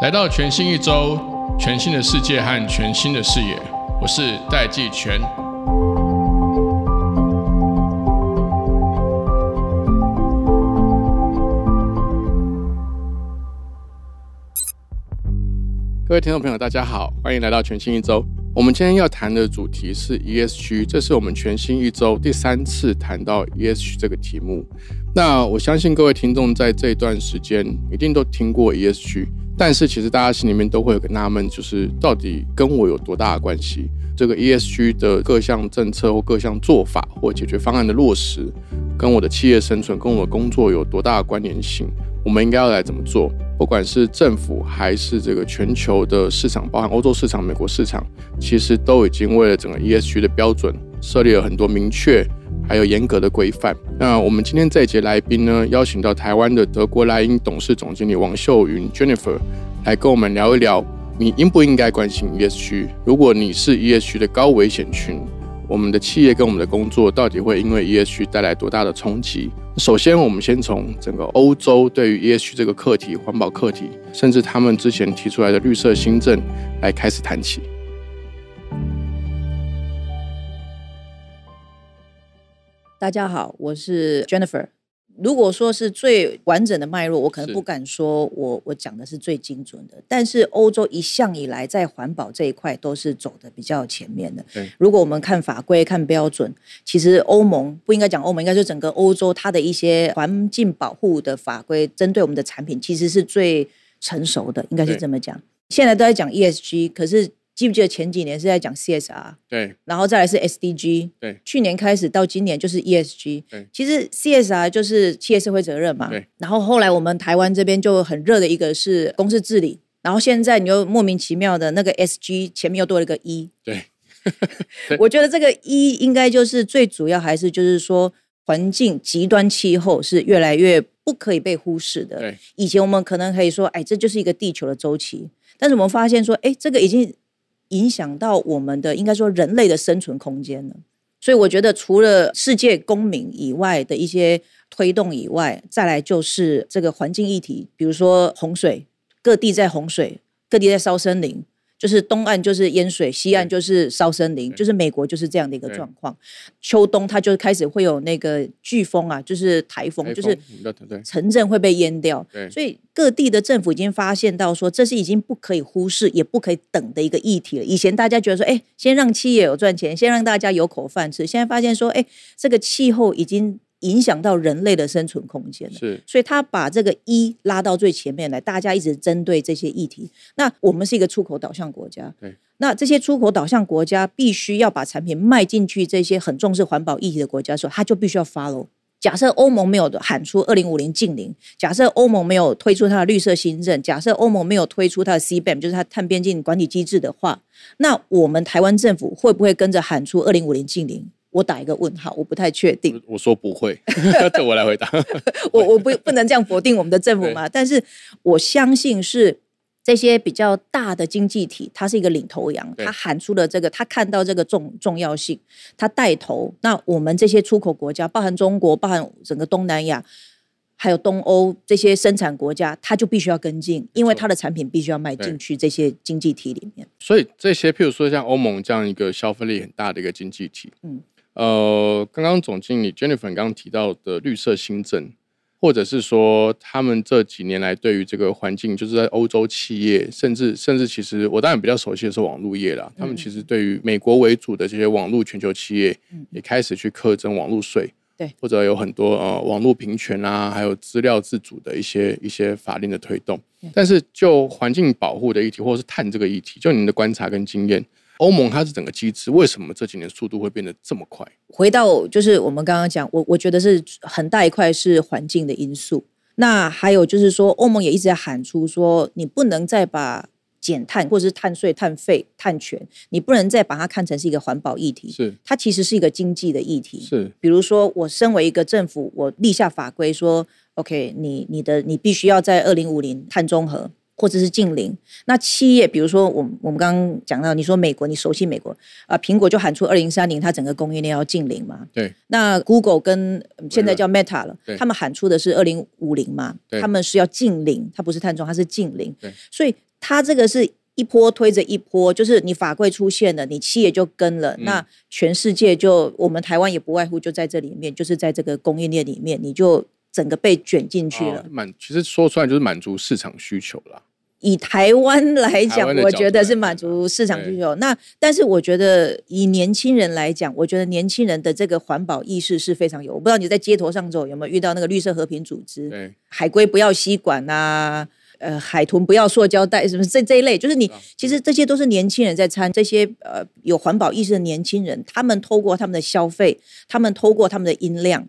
来到全新一周，全新的世界和全新的视野，我是戴季全。各位听众朋友，大家好，欢迎来到全新一周。我们今天要谈的主题是 ESG，这是我们全新一周第三次谈到 ESG 这个题目。那我相信各位听众在这一段时间一定都听过 ESG，但是其实大家心里面都会有个纳闷，就是到底跟我有多大的关系？这个 ESG 的各项政策或各项做法或解决方案的落实，跟我的企业生存、跟我的工作有多大的关联性？我们应该要来怎么做？不管是政府还是这个全球的市场，包含欧洲市场、美国市场，其实都已经为了整个 ESG 的标准设立了很多明确还有严格的规范。那我们今天这一节来宾呢，邀请到台湾的德国莱茵董事总经理王秀云 Jennifer 来跟我们聊一聊，你应不应该关心 ESG？如果你是 ESG 的高危险群。我们的企业跟我们的工作到底会因为 ESG 带来多大的冲击？首先，我们先从整个欧洲对于 ESG 这个课题、环保课题，甚至他们之前提出来的绿色新政来开始谈起。大家好，我是 Jennifer。如果说是最完整的脉络，我可能不敢说我我讲的是最精准的。但是欧洲一向以来在环保这一块都是走的比较前面的。如果我们看法规、看标准，其实欧盟不应该讲欧盟，应该说整个欧洲它的一些环境保护的法规，针对我们的产品其实是最成熟的，应该是这么讲。现在都在讲 ESG，可是。记不记得前几年是在讲 CSR，对，然后再来是 SDG，对，去年开始到今年就是 ESG，对，其实 CSR 就是企业社会责任嘛，对，然后后来我们台湾这边就很热的一个是公司治理，然后现在你又莫名其妙的那个 SG 前面又多了一个 E，对，我觉得这个 E 应该就是最主要还是就是说环境极端气候是越来越不可以被忽视的，对，以前我们可能可以说，哎，这就是一个地球的周期，但是我们发现说，哎，这个已经。影响到我们的应该说人类的生存空间呢，所以我觉得除了世界公民以外的一些推动以外，再来就是这个环境议题，比如说洪水，各地在洪水，各地在烧森林。就是东岸就是淹水，西岸就是烧森林，就是美国就是这样的一个状况。秋冬它就开始会有那个飓风啊，就是台风，就是城镇会被淹掉。所以各地的政府已经发现到说，这是已经不可以忽视，也不可以等的一个议题了。以前大家觉得说，哎，先让企业有赚钱，先让大家有口饭吃。现在发现说，哎，这个气候已经。影响到人类的生存空间是，所以他把这个一拉到最前面来，大家一直针对这些议题。那我们是一个出口导向国家，对，那这些出口导向国家必须要把产品卖进去，这些很重视环保议题的国家的时候，他就必须要 follow。假设欧盟没有喊出二零五零禁零，假设欧盟没有推出它的绿色新政，假设欧盟没有推出它的 CBAM，就是它碳边境管理机制的话，那我们台湾政府会不会跟着喊出二零五零禁零？我打一个问号，我不太确定。我说不会，这我来回答。我我不不能这样否定我们的政府嘛？但是我相信是这些比较大的经济体，它是一个领头羊，他喊出了这个，他看到这个重重要性，他带头。那我们这些出口国家，包含中国，包含整个东南亚，还有东欧这些生产国家，他就必须要跟进，因为他的产品必须要卖进去这些经济体里面。所以这些，譬如说像欧盟这样一个消费力很大的一个经济体，嗯。呃，刚刚总经理 Jennifer 刚刚提到的绿色新政，或者是说他们这几年来对于这个环境，就是在欧洲企业，甚至甚至其实我当然比较熟悉的是网络业啦，他们其实对于美国为主的这些网络全球企业，也开始去课征网络税，对，或者有很多呃网络平权啊，还有资料自主的一些一些法令的推动。但是就环境保护的议题，或者是碳这个议题，就您的观察跟经验。欧盟它是整个机制，为什么这几年速度会变得这么快？回到就是我们刚刚讲，我我觉得是很大一块是环境的因素。那还有就是说，欧盟也一直在喊出说，你不能再把减碳或者是碳税、碳费、碳权，你不能再把它看成是一个环保议题。是，它其实是一个经济的议题。是，比如说我身为一个政府，我立下法规说，OK，你你的你必须要在二零五零碳中和。或者是近邻。那企业，比如说我们我们刚刚讲到，你说美国，你熟悉美国啊，苹果就喊出二零三零，它整个供应链要近邻嘛。对。那 Google 跟现在叫 Meta 了，他们喊出的是二零五零嘛，对他们是要近邻，它不是碳中，它是近邻对。所以它这个是一波推着一波，就是你法规出现了，你企业就跟了，嗯那全世界就我们台湾也不外乎就在这里面，就是在这个供应链里面，你就整个被卷进去了。哦满其实说出来就是满足市场需求啦。以台湾来讲我觉得是满足市场需求。那但是我觉得以年轻人来讲，我觉得年轻人的这个环保意识是非常有。我不知道你在街头上走有没有遇到那个绿色和平组织，对，海龟不要吸管啊、呃，海豚不要塑胶袋，什么这这一类，就是你啊其实这些都是年轻人在参，这些呃有环保意识的年轻人，他们透过他们的消费，他们透过他们的音量、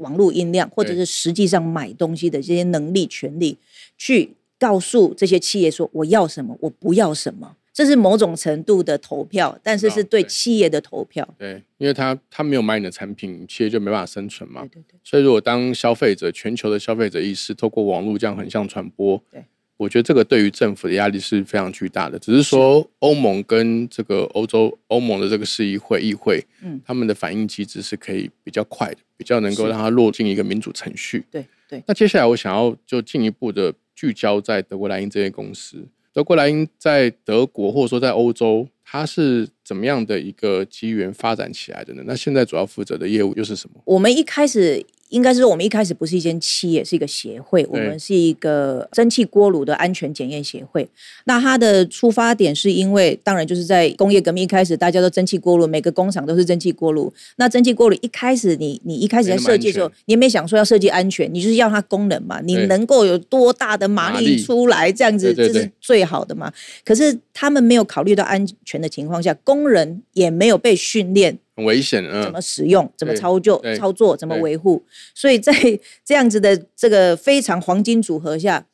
网络音量，或者是实际上买东西的这些能力、权利，去告诉这些企业说我要什么，我不要什么。这是某种程度的投票，但是是对企业的投票。对，因为他他没有买你的产品，企业就没办法生存嘛对。对对，所以，如果当消费者全球的消费者意识透过网络这样横向传播，对，我觉得这个对于政府的压力是非常巨大的。只是说，欧盟跟这个欧洲欧盟的这个市议会议会，嗯他们的反应机制是可以比较快的，比较能够是让它落进一个民主程序。对对，那接下来我想要就进一步的聚焦在德国莱茵这间公司。德国莱茵在德国或者说在欧洲，它是怎么样的一个机缘发展起来的呢？那现在主要负责的业务又是什么？我们一开始应该是说，我们一开始不是一间企业，是一个协会，我们是一个蒸汽锅炉的安全检验协会。那它的出发点是因为，当然就是在工业革命一开始，大家都蒸汽锅炉，每个工厂都是蒸汽锅炉。那蒸汽锅炉一开始你，你一开始在设计的时候你也没想说要设计安全，你就是要它功能嘛，你能够有多大的马力出来，这样子这是最好的嘛。可是他们没有考虑到安全的情况下，工人也没有被训练很危险，怎嗯么，使用、怎么操作、操作、怎么对维护。所以在 这样子的这个非常黄金组合下，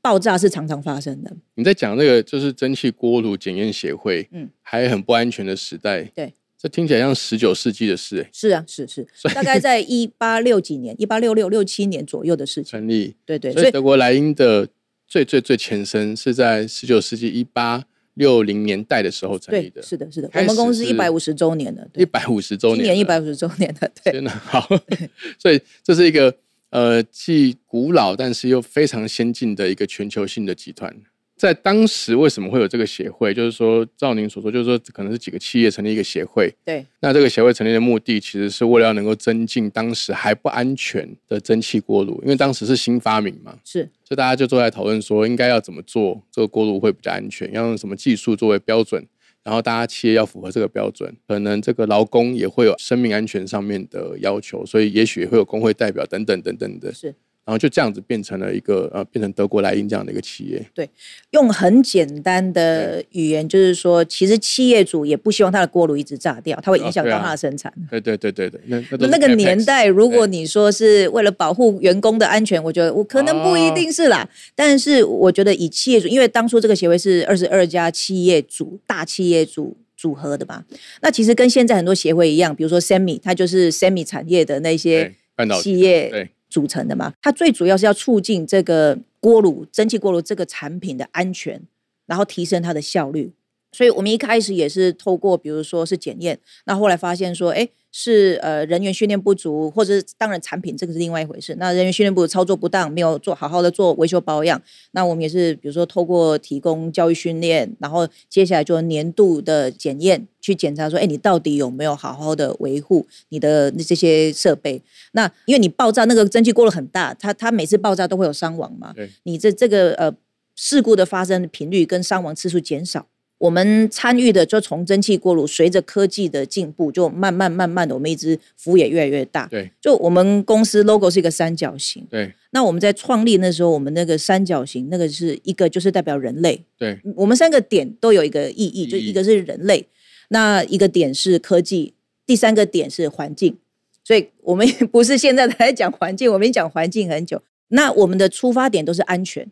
爆炸是常常发生的。你在讲那个就是蒸汽锅炉检验协会，嗯嗯，还很不安全的时代，对，这听起来像十九世纪的事、欸，是啊，是是，大概在一八六几年、一八六六六七年左右的事情。成立。对对，所以德国莱茵的最最最前身是在十九世纪一八六零年代的时候成立，的，是的，是的，开我们公司一百五十周年的，一对，百五十周年今，年一百五十周年的，对，真的，好，所以这是一个呃既古老但是又非常先进的一个全球性的集团。在当时为什么会有这个协会？就是说，照您所说，就是说可能是几个企业成立一个协会。对，那这个协会成立的目的，其实是为了要能够增进当时还不安全的蒸汽锅炉，因为当时是新发明嘛，是所以大家就坐在讨论说，应该要怎么做这个锅炉会比较安全，要用什么技术作为标准，然后大家企业要符合这个标准，可能这个劳工也会有生命安全上面的要求，所以也许也会有工会代表等等等等的，是。然后就这样子变成了一个呃，变成德国莱茵这样的一个企业。对用很简单的语言，就是说，其实企业主也不希望他的锅炉一直炸掉，它会影响到他的生产。对对对对对，那那那个年代，如果你说是为了保护员工的安全，我觉得我可能不一定是啦。但是我觉得以企业主，因为当初这个协会是二十二家企业主大企业主组合的嘛，那其实跟现在很多协会一样，比如说 Semi，它就是 Semi 产业的那些企业对组成的嘛。它最主要是要促进这个锅炉蒸汽锅炉这个产品的安全，然后提升它的效率。所以我们一开始也是透过，比如说是检验，那后来发现说，哎，是呃人员训练不足，或者是当然产品这个是另外一回事。那人员训练不足，操作不当，没有做好好的做维修保养。那我们也是比如说透过提供教育训练，然后接下来就年度的检验，去检查说，哎，你到底有没有好好的维护你的这些设备？那因为你爆炸那个蒸汽过了很大，它它每次爆炸都会有伤亡嘛对，你这这个呃事故的发生频率跟伤亡次数减少。我们参与的就从蒸汽锅炉，随着科技的进步，就慢慢慢慢的，我们一直服务也越来越大。对就我们公司 logo 是一个三角形，对那我们在创立那时候，我们那个三角形那个是一个就是代表人类，对我们三个点都有一个意义，就一个是人类，那一个点是科技，第三个点是环境。所以我们不是现在才在讲环境，我们讲环境很久。那我们的出发点都是安全，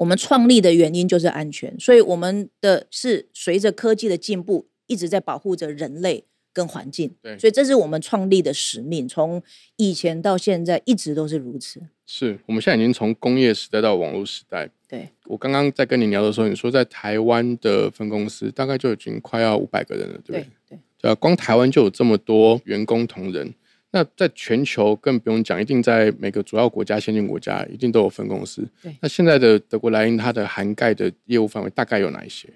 我们创立的原因就是安全，所以我们的是随着科技的进步，一直在保护着人类跟环境。对所以这是我们创立的使命，从以前到现在一直都是如此。是我们现在已经从工业时代到网络时代，对，我刚刚在跟你聊的时候，你说在台湾的分公司大概就已经快要五百个人了，对不对？对对，对啊，光台湾就有这么多员工同仁，那在全球更不用讲，一定在每个主要国家、先进国家一定都有分公司。对那现在的德国莱茵它的涵盖的业务范围大概有哪一些？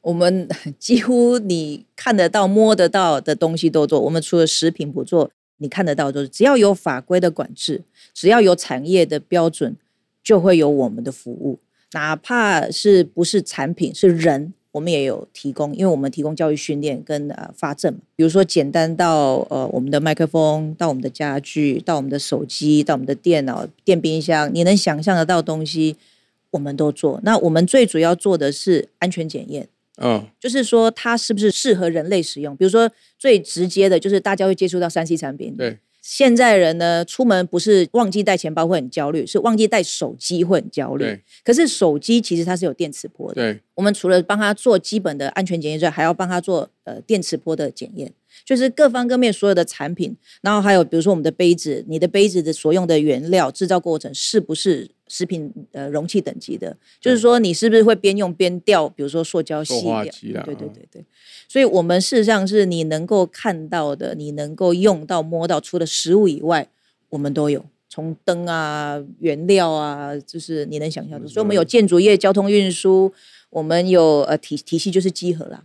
我们 几乎你看得到、摸得到的东西都做。我们除了食品不做，你看得到就是，只要有法规的管制，只要有产业的标准，就会有我们的服务。哪怕是不是产品，是人，我们也有提供，因为我们提供教育训练跟呃发证。比如说简单到呃我们的麦克风，到我们的家具，到我们的手机，到我们的电脑、电冰箱，你能想象得到的东西，我们都做。那我们最主要做的是安全检验。嗯，就是说它是不是适合人类使用？比如说最直接的就是大家会接触到三 C 产品。对，现在人呢，出门不是忘记带钱包会很焦虑，是忘记带手机会很焦虑对。可是手机其实它是有电磁波的。对，我们除了帮他做基本的安全检验之外，还要帮他做呃电磁波的检验，就是各方各面所有的产品，然后还有比如说我们的杯子，你的杯子的所用的原料制造过程是不是食品呃容器等级的？就是说你是不是会边用边掉，比如说塑胶塑细掉？化剂啊对对对对。所以我们事实上是你能够看到的，你能够用到摸到，除了食物以外，我们都有。从灯啊、原料啊，就是你能想象的，所以我们有建筑业、交通运输，我们有呃体体系就是集合啦。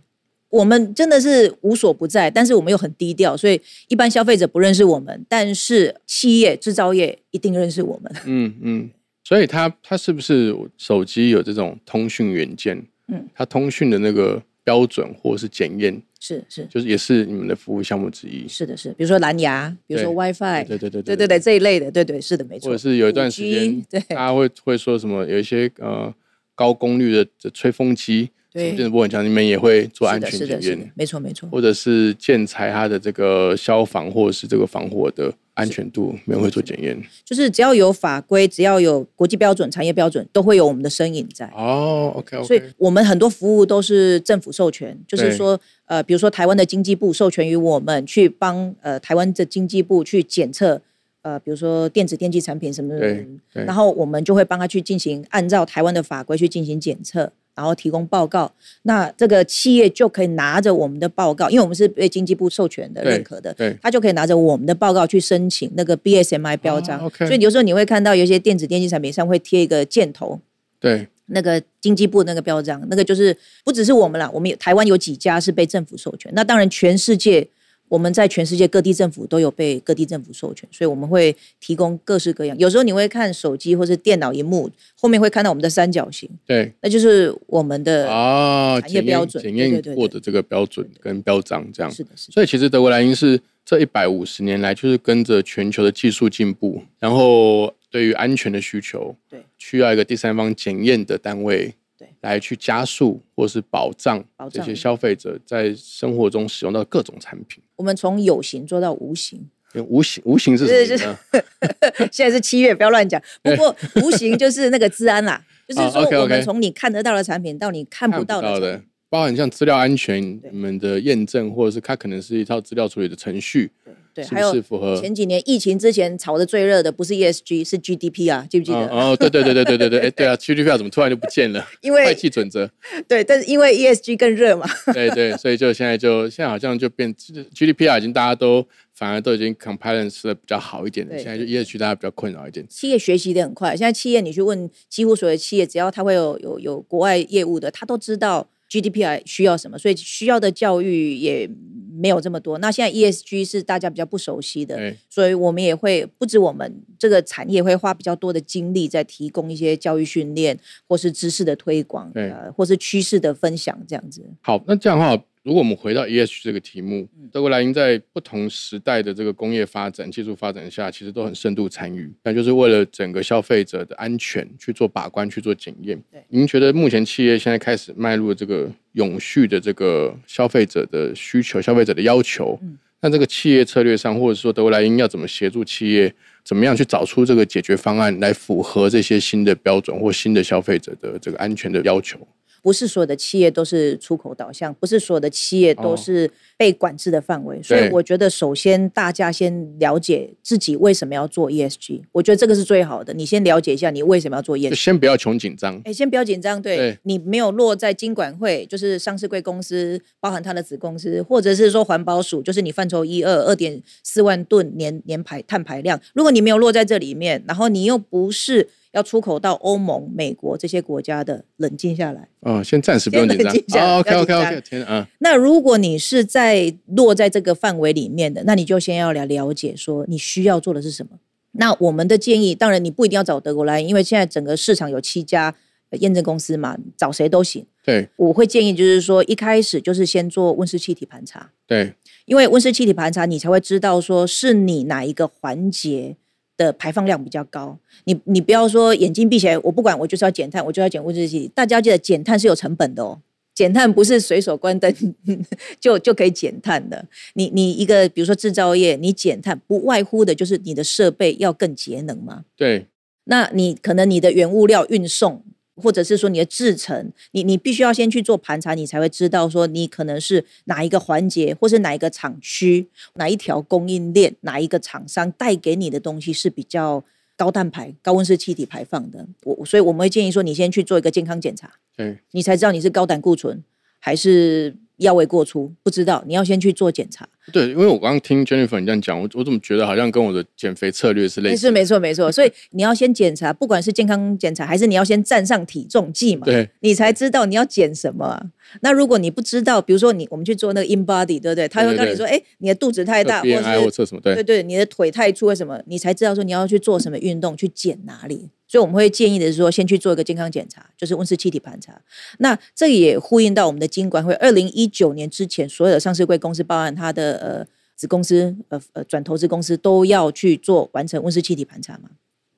我们真的是无所不在，但是我们又很低调，所以一般消费者不认识我们，但是企业、制造业一定认识我们。嗯嗯，所以它它是不是手机有这种通讯元件？嗯，它通讯的那个标准或是检验，是是就是也是你们的服务项目之一。是的是，比如说蓝牙，比如说 WiFi，对对对对对对这一类的，对对是的，没错。或者是有一段时间 5G，对大家会会说什么，有一些呃高功率的的吹风机，对。什么电子波很强，你们也会做安全检验的，，没错没错。或者是建材它的这个消防或者是这个防火的安全度，你们会做检验。就是只要有法规，只要有国际标准、产业标准，都会有我们的身影在。哦，OK OK 所以我们很多服务都是政府授权，就是对说，呃，比如说台湾的经济部授权于我们去帮呃台湾的经济部去检测，呃，比如说电子电器产品什么的。然后我们就会帮他去进行按照台湾的法规去进行检测，然后提供报告。那这个企业就可以拿着我们的报告，因为我们是被经济部授权的、对认可的，对他就可以拿着我们的报告去申请那个 BSMI 标章。哦，OK 所以有时候你会看到有些电子电器产品上会贴一个箭头，对，那个经济部那个标章，那个就是不只是我们啦，我们有台湾有几家是被政府授权，那当然全世界我们在全世界各地政府都有被各地政府授权，所以我们会提供各式各样。有时候你会看手机或是电脑荧幕后面会看到我们的三角形，对那就是我们的、啊，产业检验标准检验过的这个标准跟标章这样。是的，是的，所以其实德国莱茵是这一百五十年来，就是跟着全球的技术进步，然后对于安全的需求，对，需要一个第三方检验的单位，对，来去加速或是保障这些消费者在生活中使用到各种产品。我们从有形做到无形。无形无形是什么？现在是七月，不要乱讲。不过无形就是那个治安啦，就是哦说我们从你看得到的产品到你看不到的产品，，包含像资料安全、你们的验证，或者是它可能是一套资料处理的程序，对，是还有不是符合？前几年疫情之前炒的最热的不是 ESG 是 GDP 啊，记不记得？哦哦，对对对对对对对，哎，对啊，GDP 怎么突然就不见了？因为会计准则，对，但是因为 ESG 更热嘛，对对，所以就现在就现在好像就变 GDP 啊已经大家都反而都已经 compliance 的比较好一点了，现在就 ESG 大家比较困扰一点。企业学习的很快。现在企业你去问几乎所有企业，只要他会有有有国外业务的，他都知道 GDPR 需要什么，所以需要的教育也没有这么多。那现在 ESG 是大家比较不熟悉的，对所以我们也会不止我们这个产业会花比较多的精力在提供一些教育训练，或是知识的推广，对呃，或是趋势的分享这样子。好，那这样的话，如果我们回到 ESG 这个题目，德国莱茵在不同时代的这个工业发展、技术发展下，其实都很深度参与，那就是为了整个消费者的安全去做把关、去做检验对。您觉得目前企业现在开始迈入这个永续的这个消费者的需求、消费者的要求？嗯那这个企业策略上，或者说德国莱茵要怎么协助企业，怎么样去找出这个解决方案，来符合这些新的标准或新的消费者的这个安全的要求？不是所有的企业都是出口导向，不是所有的企业都是被管制的范围。所以我觉得，首先大家先了解自己为什么要做 ESG，我觉得这个是最好的。你先了解一下你为什么要做 ESG，先不要穷紧张。哎，先不要紧张，对你没有落在金管会，就是上市贵公司，包含它的子公司，或者是说环保署，就是你范畴一二二点四万吨年年排碳排量，如果你没有落在这里面，然后你又不是。要出口到欧盟、美国这些国家的，冷静下来。哦，先暂时不用紧张。OK OK OK。天啊！那如果你是在落在这个范围里面的，那你就先要来了解说你需要做的是什么。那我们的建议，当然你不一定要找德国来，因为现在整个市场有七家验证公司嘛，找谁都行。对，我会建议就是说，一开始就是先做温室气体盘查。对，因为温室气体盘查，你才会知道说是你哪一个环节。的排放量比较高，你你不要说眼睛闭起来，我不管，我就是要减碳，我就要减温室气体。大家记得减碳是有成本的哦，减碳不是随手关灯 就就可以减碳的。你你一个比如说制造业，你减碳不外乎的就是你的设备要更节能嘛。对，那你可能你的原物料运送。或者是说你的制程，你你必须要先去做盘查，你才会知道说你可能是哪一个环节，或是哪一个厂区，哪一条供应链，哪一个厂商带给你的东西是比较高碳排、高温室气体排放的。我所以我们会建议说，你先去做一个健康检查，嗯你才知道你是高胆固醇还是。腰围过粗，不知道，你要先去做检查。对，因为我刚刚听 Jennifer 你这样讲，我我怎么觉得好像跟我的减肥策略是类似？是没错，没错，所以你要先检查，不管是健康检查，还是你要先站上体重计嘛，对，你才知道你要减什么。那如果你不知道，比如说你我们去做那个 in body，对不对？他会跟你说，哎，你的肚子太大，或者测什么？对对对，你的腿太粗，为什么？你才知道说你要去做什么运动，去减哪里。所以我们会建议的是说，先去做一个健康检查，就是温室气体盘查。那这也呼应到我们的金管会，二零一九年之前，所有的上市贵公司，报案它的呃子公司、呃呃转投资公司，都要去做完成温室气体盘查嘛。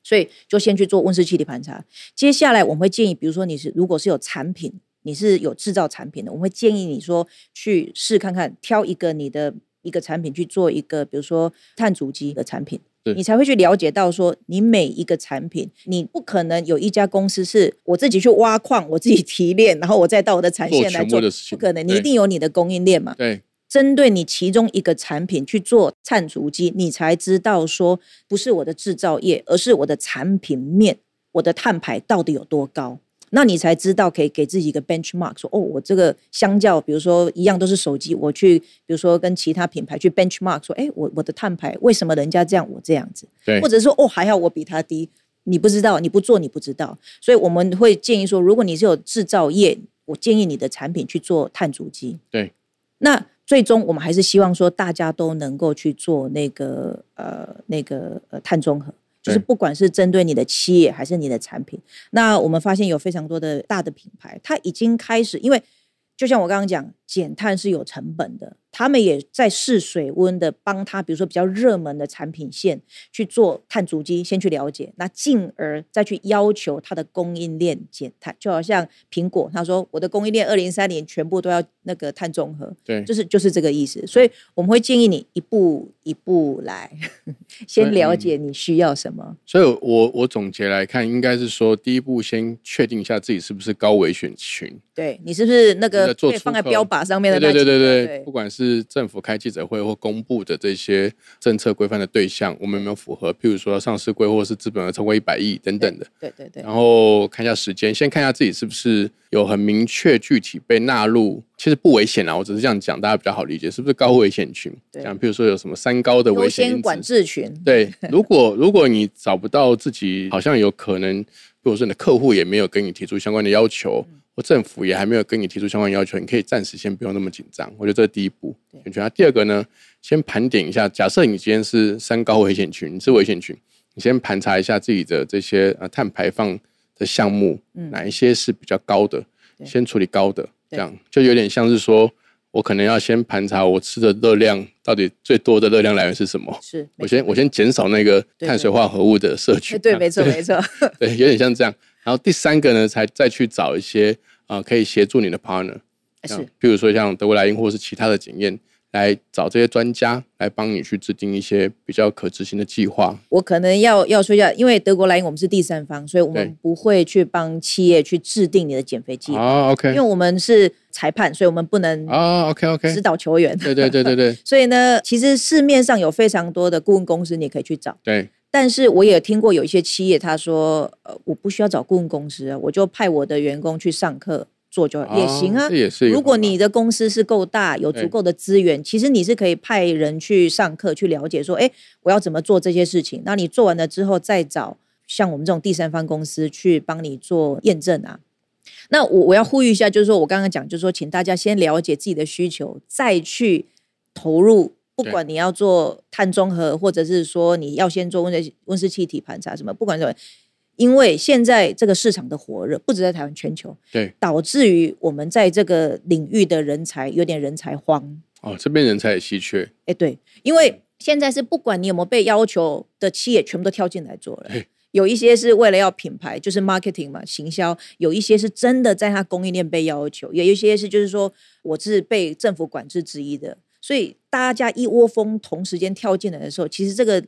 所以就先去做温室气体盘查。接下来我们会建议，比如说你是如果是有产品，你是有制造产品的，我们会建议你说去试看看，挑一个你的一个产品去做一个，比如说碳足迹的产品。你才会去了解到说，你每一个产品，你不可能有一家公司是我自己去挖矿，我自己提炼，然后我再到我的产线来做，不可能。你一定有你的供应链嘛？对。针对你其中一个产品去做碳足迹，你才知道说，不是我的制造业，而是我的产品面，我的碳排到底有多高。那你才知道可以给自己一个 benchmark，说哦，我这个相较，比如说一样都是手机，我去比如说跟其他品牌去 benchmark，说，哎，我我的碳排为什么人家这样，我这样子？对，或者说哦，还好我比他低？你不知道，你不做你不知道。所以我们会建议说，如果你是有制造业，我建议你的产品去做碳足迹。对，那最终我们还是希望说，大家都能够去做那个呃那个呃碳中和。就是不管是针对你的企业还是你的产品，那我们发现有非常多的大的品牌，它已经开始，因为就像我刚刚讲，减碳是有成本的。他们也在试水温的帮他，比如说比较热门的产品线去做碳足迹，先去了解，那进而再去要求它的供应链减碳。就好像苹果，他说我的供应链二零三年全部都要那个碳中和，对，就是就是这个意思。所以我们会建议你一步一步来，先了解你需要什么。所以我我总结来看，应该是说第一步先确定一下自己是不是高危选群，对你是不是那个可以放在标靶上面的？对对对对对，不管是。是政府开记者会或公布的这些政策规范的对象，我们有没有符合？譬如说上市规或是资本额超过一百亿等等的。对对对。然后看一下时间，先看一下自己是不是有很明确具体被纳入。其实不危险啊，我只是这样讲，大家比较好理解，是不是高危险群？讲譬如说有什么三高的危险因子管制群。对，如果如果你找不到自己，好像有可能，如果说你的客户也没有跟你提出相关的要求。或政府也还没有跟你提出相关要求，你可以暂时先不用那么紧张。我觉得这是第一步。对，第二个呢，先盘点一下，假设你今天是三高危险群，你是危险群，你先盘查一下自己的这些呃碳排放的项目，哪一些是比较高的，先处理高的，这样就有点像是说我可能要先盘查我吃的热量到底最多的热量来源是什么。是，我先我先减少那个碳水化合物的摄取。对，没错，没错。对，有点像这样。然后第三个呢，才再去找一些啊可以协助你的 partner，是，比如说像德国莱茵或是其他的检验来找这些专家来帮你去制定一些比较可执行的计划。我可能要要说一下，因为德国莱茵我们是第三方，所以我们不会去帮企业去制定你的减肥计划，哦因，OK，因为我们是裁判，所以我们不能哦，OK，OK，指导球员。对对对对对。所以呢，其实市面上有非常多的顾问公司，你可以去找。对，但是我也听过有一些企业，他说，呃，我不需要找顾问公司啊，我就派我的员工去上课做就也行啊哦这。也是如果你的公司是够大，有足够的资源，其实你是可以派人去上课，去了解说，哎，我要怎么做这些事情。那你做完了之后，再找像我们这种第三方公司去帮你做验证啊。那我我要呼吁一下，就是说我刚刚讲，就是说，请大家先了解自己的需求，再去投入。不管你要做碳中和，或者是说你要先做温室温室气体盘查什么，不管什么，因为现在这个市场的火热，不止在台湾，全球对，导致于我们在这个领域的人才有点人才荒。哦，这边人才也稀缺，哎，对，因为现在是不管你有没有被要求的企业，全部都跳进来做了对。有一些是为了要品牌，就是 marketing 嘛，行销；有一些是真的在它供应链被要求，也有一些是就是说我是被政府管制之一的。所以大家一窝蜂同时间跳进来的时候，其实这个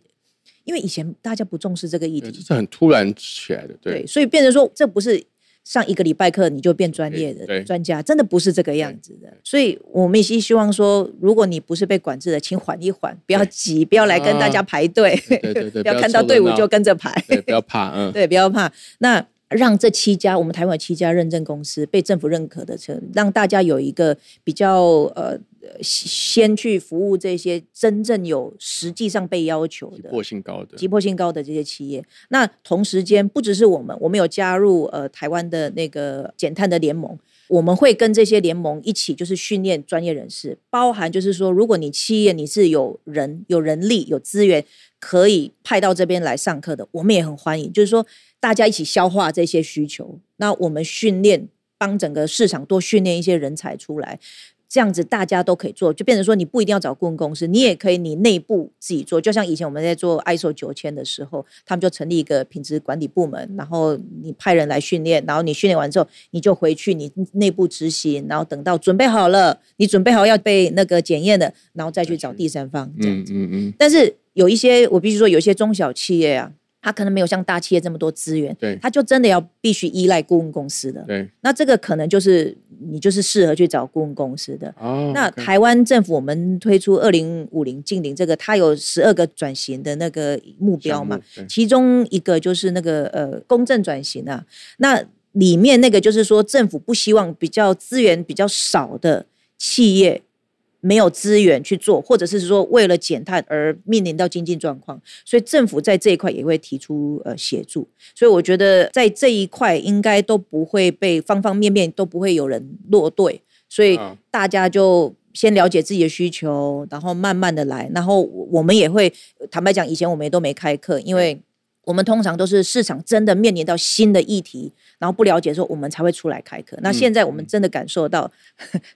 因为以前大家不重视这个议题，这题，是很突然起来的，对，对，所以变成说这不是上一个礼拜课你就变专业的专家，真的不是这个样子的。所以我们也是希望说，如果你不是被管制的，请缓一缓，不要急，不要来跟大家排队，对对对对 不要看到队伍就跟着排，对，不要怕，嗯，对，不要怕。那让这七家我们台湾有七家认证公司被政府认可的车，让大家有一个比较呃呃先去服务这些真正有实际上被要求的急迫性高的，急迫性高的这些企业。那同时间不只是我们，我们有加入呃台湾的那个减碳的联盟，我们会跟这些联盟一起就是训练专业人士，包含就是说，如果你企业你是有人有人力有资源可以派到这边来上课的，我们也很欢迎。就是说大家一起消化这些需求，那我们训练帮整个市场多训练一些人才出来。这样子大家都可以做，就变成说你不一定要找顾问公司，你也可以你内部自己做。就像以前我们在做 ISO 九千的时候，他们就成立一个品质管理部门，然后你派人来训练，然后你训练完之后，你就回去你内部执行，然后等到准备好了，你准备好要被那个检验的，然后再去找第三方这样嗯嗯嗯，但是有一些，我必须说，有一些中小企业啊，它可能没有像大企业这么多资源，对他就真的要必须依赖顾问公司的。对，那这个可能就是你就是适合去找顾问公司的。哦，那台湾政府我们推出二零五零近零这个，它有十二个转型的那个目标嘛其中一个就是那个呃公正转型啊。那里面那个就是说，政府不希望比较资源比较少的企业没有资源去做，或者是说为了减碳而面临到经济状况，所以政府在这一块也会提出呃协助。所以我觉得在这一块应该都不会被方方面面都不会有人落队，所以啊大家就。先了解自己的需求，然后慢慢的来，然后我们也会坦白讲，以前我们也都没开课，因为我们通常都是市场真的面临到新的议题，然后不了解的时候，我们才会出来开课。那现在我们真的感受到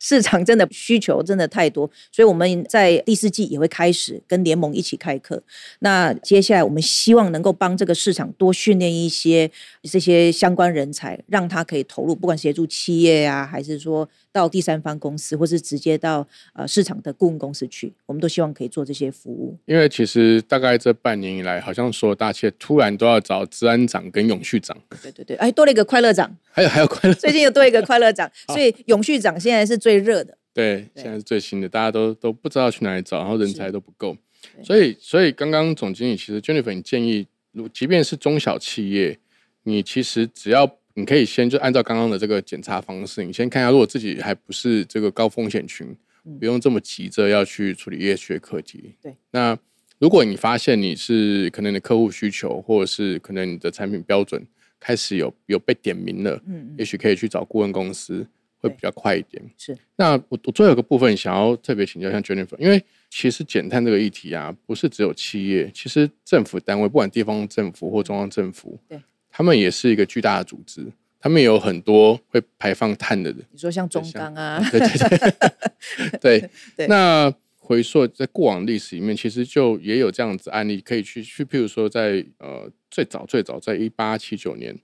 市场真的需求真的太多，所以我们在第四季也会开始跟联盟一起开课。那接下来我们希望能够帮这个市场多训练一些这些相关人才，让他可以投入，不管协助企业啊，还是说到第三方公司，或是直接到呃市场的顾问公司去，我们都希望可以做这些服务。因为其实大概这半年以来，好像所有大企业突然都要找治安长跟永续长，对对对，哎，多了一个快乐长，还有还有快乐，最近又多一个快乐长，所以永续长现在是最热的。对，对现在是最新的，大家都都不知道去哪里找，然后人才都不够，所以所以刚刚总经理其实 Jennifer 你建议，如即便是中小企业，你其实只要你可以先就按照刚刚的这个检查方式，你先看一下，如果自己还不是这个高风险群，不用这么急着要去处理业学课题。对，那如果你发现你是可能你的客户需求，或者是可能你的产品标准开始有有被点名了，嗯嗯，也许可以去找顾问公司，会比较快一点。是那我我最后有个部分想要特别请教一下 Jennifer，因为其实减碳这个议题啊，不是只有企业，其实政府单位，不管地方政府或中央政府，对，他们也是一个巨大的组织，他们有很多会排放碳的人。你说像中像钢啊，对对对。对 对。那回溯在过往历史里面，其实就也有这样子案例可以去去，譬如说在呃最早最早在一八七九年，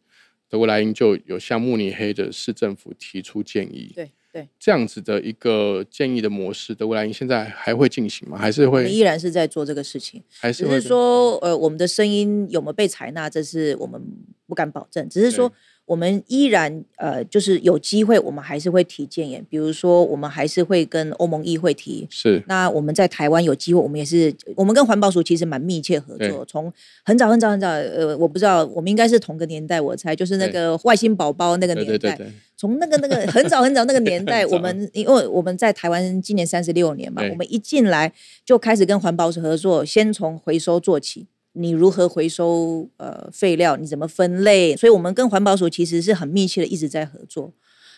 德国莱茵就有向慕尼黑的市政府提出建议，对，对这样子的一个建议的模式的未来，现在还会进行吗？还是会依然是在做这个事情，只还是说，呃，我们的声音有没有被采纳，这是我们不敢保证。只是说对，我们依然呃，就是有机会，我们还是会提建言。比如说，我们还是会跟欧盟议会提。是那我们在台湾有机会，我们也是，我们跟环保署其实蛮密切合对作。从很早很早很早，呃，我不知道，我们应该是同个年代，我猜就是那对个外星宝宝那个年代。对对对，从那个那个很早很早那个年代，我们因为我们在台湾今年三十六年嘛，我们一进来就开始跟环保署合作，先从回收做起。你如何回收呃废料？你怎么分类？所以我们跟环保署其实是很密切的，一直在合作。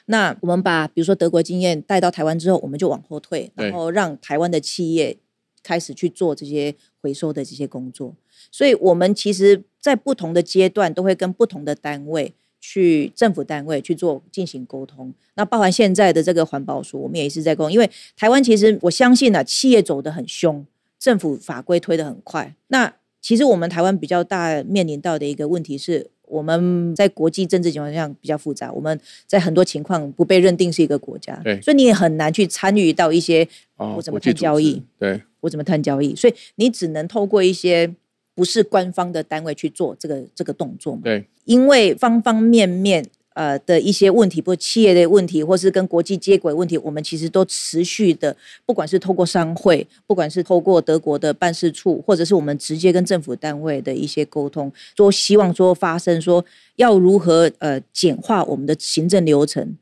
那我们把比如说德国经验带到台湾之后，我们就往后退，然后让台湾的企业开始去做这些回收的这些工作。所以我们其实，在不同的阶段都会跟不同的单位去政府单位去做进行沟通。那包含现在的这个环保署，我们也是在沟通，因为台湾其实我相信啊，企业走得很凶，政府法规推得很快。那其实我们台湾比较大面临到的一个问题是。我们在国际政治情况下比较复杂，我们在很多情况不被认定是一个国家对，所以你也很难去参与到一些哦我怎么国际组织看交易，对我怎么谈交易，所以你只能透过一些不是官方的单位去做这个这个动作嘛。对因为方方面面呃的一些问题，不企业的问题，或是跟国际接轨问题，我们其实都持续的，不管是透过商会，不管是透过德国的办事处，或者是我们直接跟政府单位的一些沟通，说希望说发生说要如何呃简化我们的行政流程，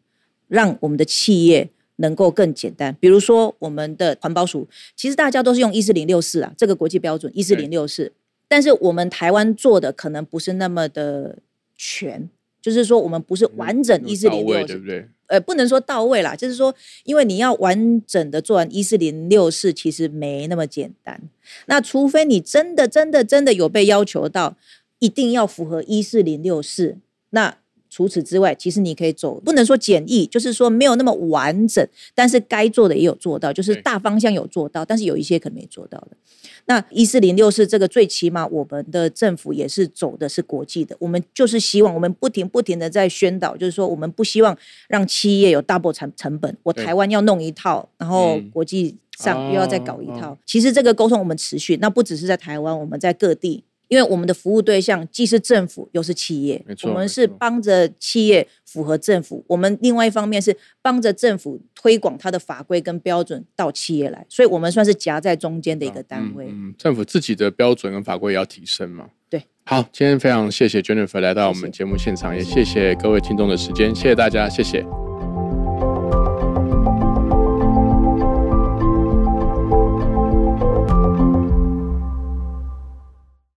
让我们的企业。能够更简单，比如说我们的环保署，其实大家都是用一四零六四啊，这个国际标准一四零六四，但是我们台湾做的可能不是那么的全，就是说我们不是完整一四零六对不对？呃，不能说到位啦，就是说，因为你要完整的做完一四零六四，其实没那么简单。那除非你真的、真的、真的有被要求到，一定要符合一四零六四，那除此之外，其实你可以走，不能说简易，就是说没有那么完整，但是该做的也有做到，就是大方向有做到，但是有一些可能没做到的。那一四零六是这个最起码我们的政府也是走的是国际的，我们就是希望我们不停不停的在宣导，就是说我们不希望让企业有 double 成成本，我台湾要弄一套，然后嗯国际上又要再搞一哦套。其实这个沟通我们持续，那不只是在台湾，我们在各地。因为我们的服务对象既是政府又是企业我们是帮着企业符合政府，我们另外一方面是帮着政府推广它的法规跟标准到企业来，所以我们算是夹在中间的一个单位。嗯，嗯政府自己的标准跟法规也要提升嘛。对，好，今天非常谢谢 Jennifer 来到我们节目现场，也谢谢各位听众的时间，谢谢大家，谢谢。